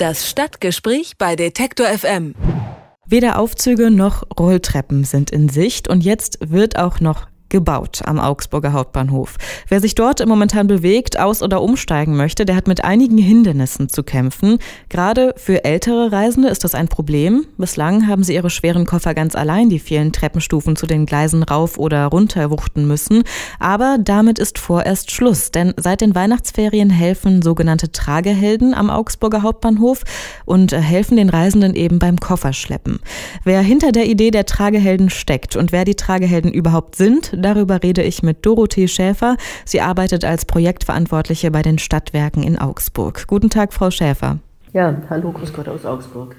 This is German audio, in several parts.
Das Stadtgespräch bei Detektor FM. Weder Aufzüge noch Rolltreppen sind in Sicht und jetzt wird auch noch gebaut am Augsburger Hauptbahnhof. Wer sich dort momentan bewegt, aus- oder umsteigen möchte, der hat mit einigen Hindernissen zu kämpfen. Gerade für ältere Reisende ist das ein Problem. Bislang haben sie ihre schweren Koffer ganz allein die vielen Treppenstufen zu den Gleisen rauf oder runter wuchten müssen. Aber damit ist vorerst Schluss, denn seit den Weihnachtsferien helfen sogenannte Tragehelden am Augsburger Hauptbahnhof und helfen den Reisenden eben beim Kofferschleppen. Wer hinter der Idee der Tragehelden steckt und wer die Tragehelden überhaupt sind, Darüber rede ich mit Dorothee Schäfer. Sie arbeitet als Projektverantwortliche bei den Stadtwerken in Augsburg. Guten Tag, Frau Schäfer. Ja, hallo, grüß Gott aus Augsburg.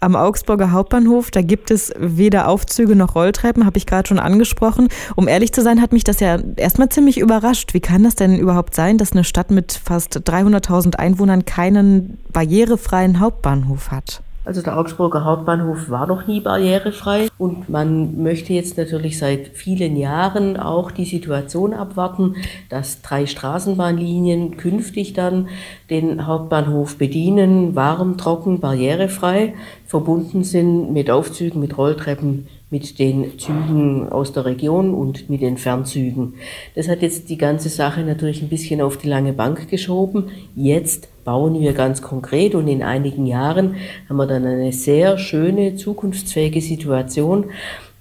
Am Augsburger Hauptbahnhof, da gibt es weder Aufzüge noch Rolltreppen, habe ich gerade schon angesprochen. Um ehrlich zu sein, hat mich das ja erstmal ziemlich überrascht. Wie kann das denn überhaupt sein, dass eine Stadt mit fast 300.000 Einwohnern keinen barrierefreien Hauptbahnhof hat? Also der Augsburger Hauptbahnhof war noch nie barrierefrei. Und man möchte jetzt natürlich seit vielen Jahren auch die Situation abwarten, dass drei Straßenbahnlinien künftig dann den Hauptbahnhof bedienen, warm, trocken, barrierefrei, verbunden sind mit Aufzügen, mit Rolltreppen, mit den Zügen aus der Region und mit den Fernzügen. Das hat jetzt die ganze Sache natürlich ein bisschen auf die lange Bank geschoben. Jetzt bauen wir ganz konkret und in einigen Jahren haben wir dann eine sehr schöne, zukunftsfähige Situation.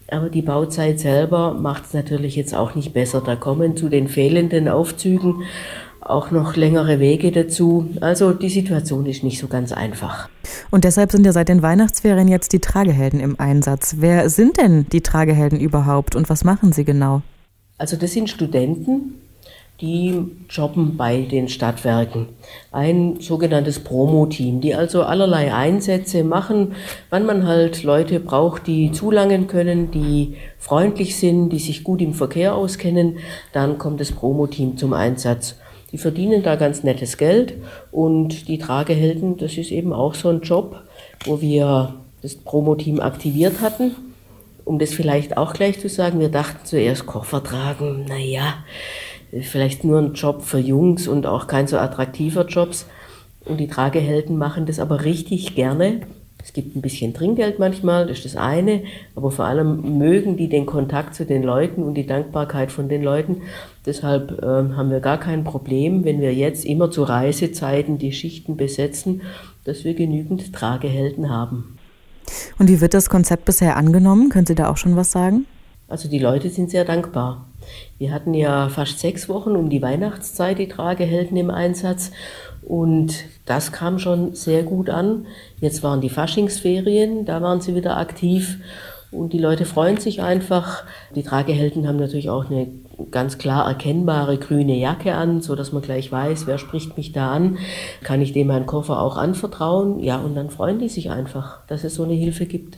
Aber die Bauzeit selber macht es natürlich jetzt auch nicht besser. Da kommen zu den fehlenden Aufzügen auch noch längere Wege dazu. Also die Situation ist nicht so ganz einfach. Und deshalb sind ja seit den Weihnachtsferien jetzt die Tragehelden im Einsatz. Wer sind denn die Tragehelden überhaupt und was machen sie genau? Also das sind Studenten, die jobben bei den Stadtwerken. Ein sogenanntes Promo-Team, die also allerlei Einsätze machen, wann man halt Leute braucht, die zulangen können, die freundlich sind, die sich gut im Verkehr auskennen, dann kommt das Promo-Team zum Einsatz. Die verdienen da ganz nettes Geld und die Tragehelden, das ist eben auch so ein Job, wo wir das Promo-Team aktiviert hatten. Um das vielleicht auch gleich zu sagen, wir dachten zuerst Koffer tragen, naja, vielleicht nur ein Job für Jungs und auch kein so attraktiver Jobs. Und die Tragehelden machen das aber richtig gerne es gibt ein bisschen Trinkgeld manchmal, das ist das eine, aber vor allem mögen die den Kontakt zu den Leuten und die Dankbarkeit von den Leuten. Deshalb äh, haben wir gar kein Problem, wenn wir jetzt immer zu Reisezeiten die Schichten besetzen, dass wir genügend Tragehelden haben. Und wie wird das Konzept bisher angenommen? Können Sie da auch schon was sagen? Also die Leute sind sehr dankbar. Wir hatten ja fast sechs Wochen um die Weihnachtszeit die Tragehelden im Einsatz und das kam schon sehr gut an. Jetzt waren die Faschingsferien, da waren sie wieder aktiv und die Leute freuen sich einfach. Die Tragehelden haben natürlich auch eine ganz klar erkennbare grüne Jacke an, so dass man gleich weiß, wer spricht mich da an. Kann ich dem meinen Koffer auch anvertrauen? Ja, und dann freuen die sich einfach, dass es so eine Hilfe gibt.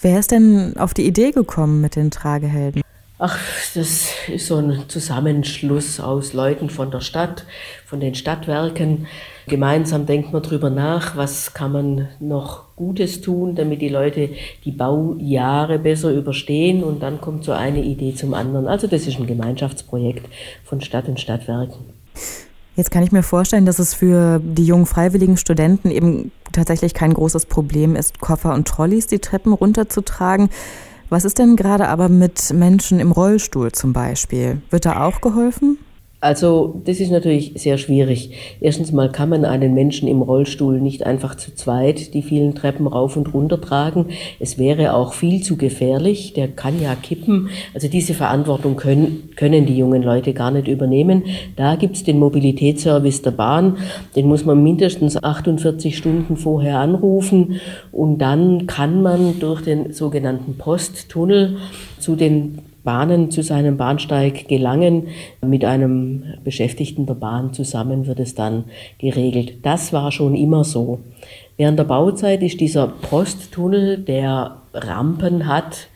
Wer ist denn auf die Idee gekommen mit den Tragehelden? Ach, das ist so ein Zusammenschluss aus Leuten von der Stadt, von den Stadtwerken. Gemeinsam denkt man drüber nach, was kann man noch Gutes tun, damit die Leute die Baujahre besser überstehen und dann kommt so eine Idee zum anderen. Also das ist ein Gemeinschaftsprojekt von Stadt und Stadtwerken. Jetzt kann ich mir vorstellen, dass es für die jungen freiwilligen Studenten eben tatsächlich kein großes Problem ist, Koffer und Trolleys die Treppen runterzutragen. Was ist denn gerade aber mit Menschen im Rollstuhl zum Beispiel? Wird da auch geholfen? Also das ist natürlich sehr schwierig. Erstens mal kann man einen Menschen im Rollstuhl nicht einfach zu zweit die vielen Treppen rauf und runter tragen. Es wäre auch viel zu gefährlich. Der kann ja kippen. Also diese Verantwortung können, können die jungen Leute gar nicht übernehmen. Da gibt's den Mobilitätsservice der Bahn. Den muss man mindestens 48 Stunden vorher anrufen. Und dann kann man durch den sogenannten Posttunnel zu den Bahnen zu seinem Bahnsteig gelangen. Mit einem Beschäftigten der Bahn zusammen wird es dann geregelt. Das war schon immer so. Während der Bauzeit ist dieser Posttunnel, der Rampen hat,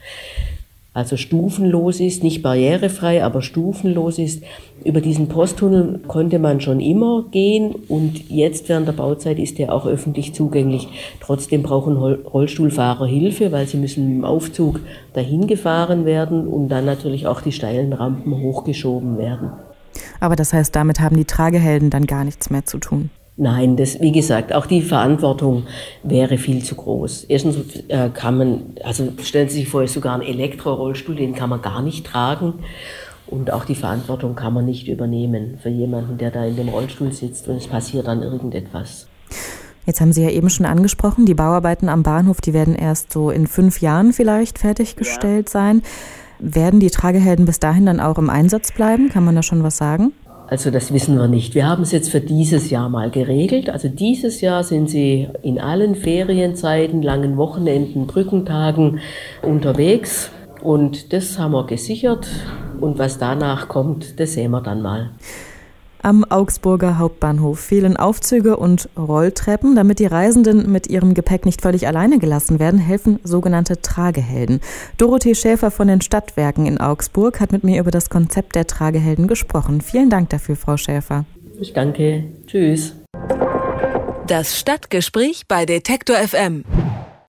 also stufenlos ist, nicht barrierefrei, aber stufenlos ist. Über diesen Posttunnel konnte man schon immer gehen und jetzt während der Bauzeit ist er auch öffentlich zugänglich. Trotzdem brauchen Rollstuhlfahrer Hilfe, weil sie müssen im Aufzug dahin gefahren werden und dann natürlich auch die steilen Rampen hochgeschoben werden. Aber das heißt, damit haben die Tragehelden dann gar nichts mehr zu tun. Nein, das, wie gesagt, auch die Verantwortung wäre viel zu groß. Erstens äh, kann man, also stellen Sie sich vor, sogar ein Elektrorollstuhl, den kann man gar nicht tragen. Und auch die Verantwortung kann man nicht übernehmen für jemanden, der da in dem Rollstuhl sitzt und es passiert dann irgendetwas. Jetzt haben Sie ja eben schon angesprochen, die Bauarbeiten am Bahnhof, die werden erst so in fünf Jahren vielleicht fertiggestellt ja. sein. Werden die Tragehelden bis dahin dann auch im Einsatz bleiben? Kann man da schon was sagen? Also das wissen wir nicht. Wir haben es jetzt für dieses Jahr mal geregelt. Also dieses Jahr sind sie in allen Ferienzeiten, langen Wochenenden, Brückentagen unterwegs. Und das haben wir gesichert. Und was danach kommt, das sehen wir dann mal. Am Augsburger Hauptbahnhof fehlen Aufzüge und Rolltreppen. Damit die Reisenden mit ihrem Gepäck nicht völlig alleine gelassen werden, helfen sogenannte Tragehelden. Dorothee Schäfer von den Stadtwerken in Augsburg hat mit mir über das Konzept der Tragehelden gesprochen. Vielen Dank dafür, Frau Schäfer. Ich danke. Tschüss. Das Stadtgespräch bei Detektor FM.